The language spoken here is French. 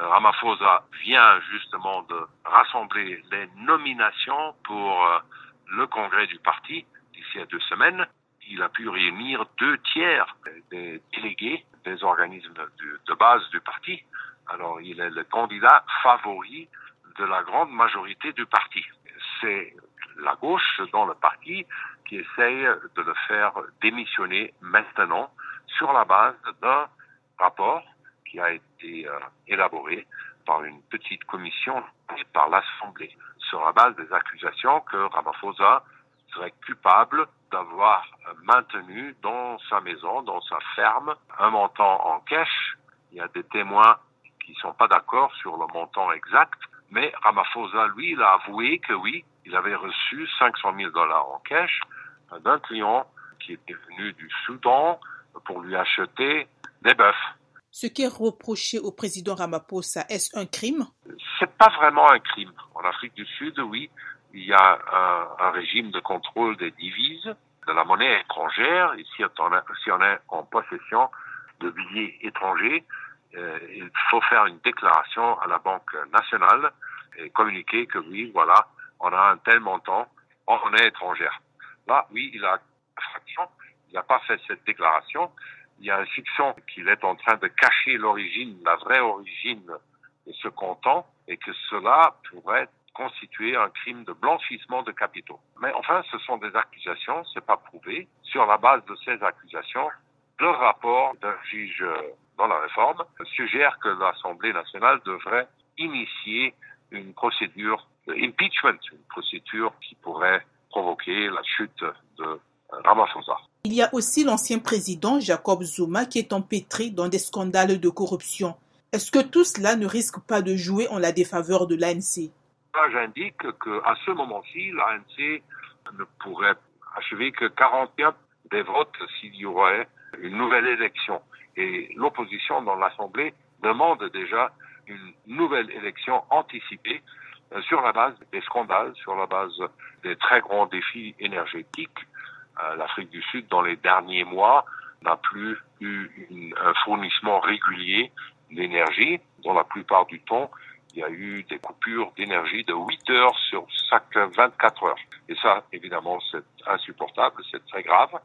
Ramaphosa vient justement de rassembler les nominations pour le congrès du parti d'ici à deux semaines. Il a pu réunir deux tiers des délégués des organismes de base du parti. Alors, il est le candidat favori de la grande majorité du parti. C'est la gauche dans le parti qui essaye de le faire démissionner maintenant sur la base d'un rapport qui a été euh, élaboré par une petite commission et par l'Assemblée sur la des accusations que Ramaphosa serait coupable d'avoir maintenu dans sa maison, dans sa ferme, un montant en cash. Il y a des témoins qui sont pas d'accord sur le montant exact, mais Ramaphosa, lui, il a avoué que oui, il avait reçu 500 000 dollars en cash d'un client qui était venu du Soudan pour lui acheter des bœufs. Ce qui est reproché au président Ramaphosa, est-ce un crime? C'est pas vraiment un crime. En Afrique du Sud, oui, il y a un, régime de contrôle des devises, de la monnaie étrangère. Et si on, si on est en possession de billets étrangers, euh, il faut faire une déclaration à la Banque nationale et communiquer que oui, voilà, on a un tel montant en monnaie étrangère. Là, oui, il a il n'a pas fait cette déclaration. Il y a un soupçon qu'il est en train de cacher l'origine, la vraie origine de ce comptant et que cela pourrait constituer un crime de blanchissement de capitaux. Mais enfin, ce sont des accusations, c'est pas prouvé. Sur la base de ces accusations, le rapport d'un juge dans la réforme suggère que l'Assemblée nationale devrait initier une procédure d'impeachment, une procédure qui pourrait provoquer la chute de Il y a aussi l'ancien président Jacob Zuma qui est empêtré dans des scandales de corruption. Est-ce que tout cela ne risque pas de jouer en la défaveur de l'ANC J'indique qu'à ce moment-ci, l'ANC ne pourrait achever que 41 des votes s'il y aurait une nouvelle élection. Et l'opposition dans l'Assemblée demande déjà une nouvelle élection anticipée euh, sur la base des scandales, sur la base des très grands défis énergétiques. Euh, L'Afrique du Sud, dans les derniers mois, n'a plus eu un fournissement régulier d'énergie. Dans la plupart du temps, il y a eu des coupures d'énergie de 8 heures sur chaque 24 heures. Et ça, évidemment, c'est insupportable, c'est très grave.